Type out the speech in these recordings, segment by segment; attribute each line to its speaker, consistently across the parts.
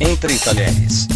Speaker 1: Entre Talheres.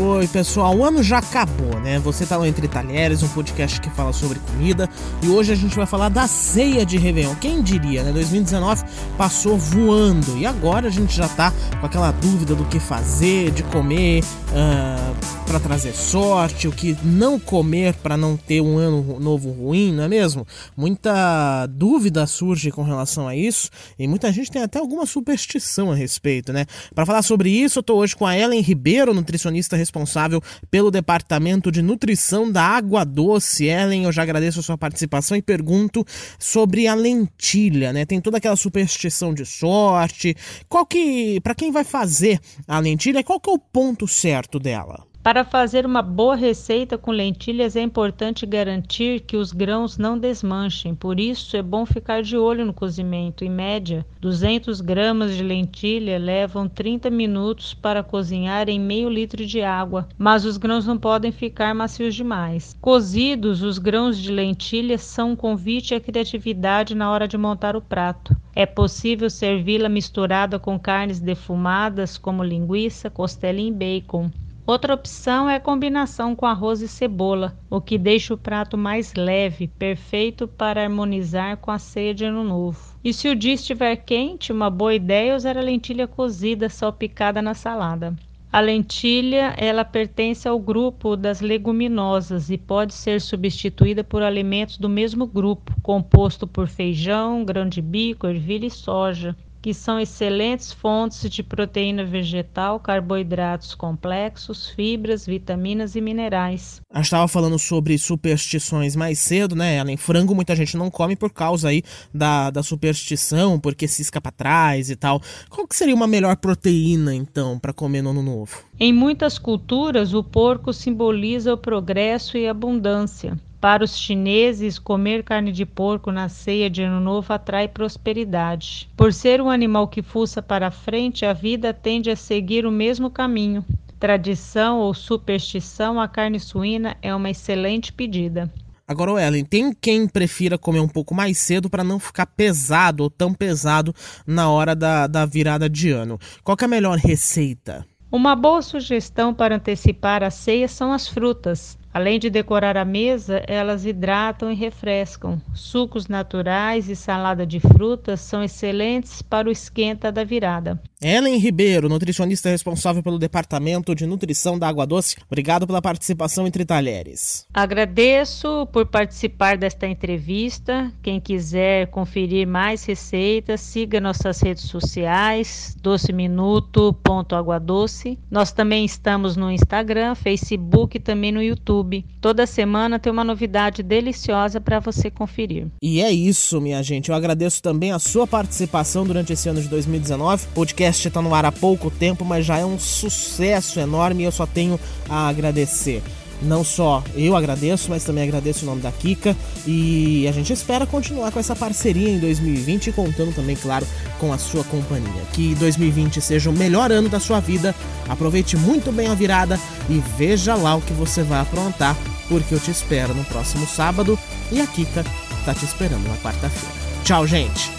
Speaker 2: Oi, pessoal, o ano já acabou, né? Você tá no Entre Talheres, um podcast que fala sobre comida, e hoje a gente vai falar da ceia de Réveillon. Quem diria, né? 2019 passou voando e agora a gente já tá com aquela dúvida do que fazer, de comer uh, para trazer sorte, o que não comer para não ter um ano novo ruim, não é mesmo? Muita dúvida surge com relação a isso e muita gente tem até alguma superstição a respeito, né? Para falar sobre isso, eu tô hoje com a Ellen Ribeiro, nutricionista responsável pelo departamento de nutrição da Água Doce. Ellen, eu já agradeço a sua participação e pergunto sobre a lentilha, né? Tem toda aquela superstição de sorte. Qual que, para quem vai fazer a lentilha, qual que é o ponto certo dela?
Speaker 3: Para fazer uma boa receita com lentilhas é importante garantir que os grãos não desmanchem, por isso é bom ficar de olho no cozimento. Em média, 200 gramas de lentilha levam 30 minutos para cozinhar em meio litro de água, mas os grãos não podem ficar macios demais. Cozidos, os grãos de lentilha são um convite à criatividade na hora de montar o prato. É possível servi-la misturada com carnes defumadas como linguiça, costela e bacon. Outra opção é a combinação com arroz e cebola, o que deixa o prato mais leve, perfeito para harmonizar com a ceia de ano novo. E se o dia estiver quente, uma boa ideia é usar a lentilha cozida salpicada na salada. A lentilha, ela pertence ao grupo das leguminosas e pode ser substituída por alimentos do mesmo grupo, composto por feijão, grão de bico, ervilha e soja que são excelentes fontes de proteína vegetal, carboidratos complexos, fibras, vitaminas e minerais.
Speaker 2: A gente estava falando sobre superstições mais cedo, né? Além frango, muita gente não come por causa aí da, da superstição, porque se escapa atrás e tal. Qual que seria uma melhor proteína, então, para comer no ano novo?
Speaker 3: Em muitas culturas, o porco simboliza o progresso e abundância. Para os chineses, comer carne de porco na ceia de Ano Novo atrai prosperidade. Por ser um animal que fuça para frente, a vida tende a seguir o mesmo caminho. Tradição ou superstição, a carne suína é uma excelente pedida.
Speaker 2: Agora, Ellen, tem quem prefira comer um pouco mais cedo para não ficar pesado ou tão pesado na hora da, da virada de ano. Qual é a melhor receita?
Speaker 3: Uma boa sugestão para antecipar a ceia são as frutas. Além de decorar a mesa, elas hidratam e refrescam. Sucos naturais e salada de frutas são excelentes para o esquenta da virada.
Speaker 2: Ellen Ribeiro, nutricionista responsável pelo Departamento de Nutrição da Água Doce, obrigado pela participação entre talheres.
Speaker 3: Agradeço por participar desta entrevista. Quem quiser conferir mais receitas, siga nossas redes sociais, doceminuto.aguadoce. Nós também estamos no Instagram, Facebook e também no YouTube. YouTube. Toda semana tem uma novidade deliciosa para você conferir.
Speaker 2: E é isso, minha gente. Eu agradeço também a sua participação durante esse ano de 2019. O podcast está no ar há pouco tempo, mas já é um sucesso enorme e eu só tenho a agradecer não só eu agradeço, mas também agradeço o nome da Kika e a gente espera continuar com essa parceria em 2020 contando também, claro, com a sua companhia. Que 2020 seja o melhor ano da sua vida. Aproveite muito bem a virada e veja lá o que você vai aprontar, porque eu te espero no próximo sábado e a Kika tá te esperando na quarta-feira. Tchau, gente.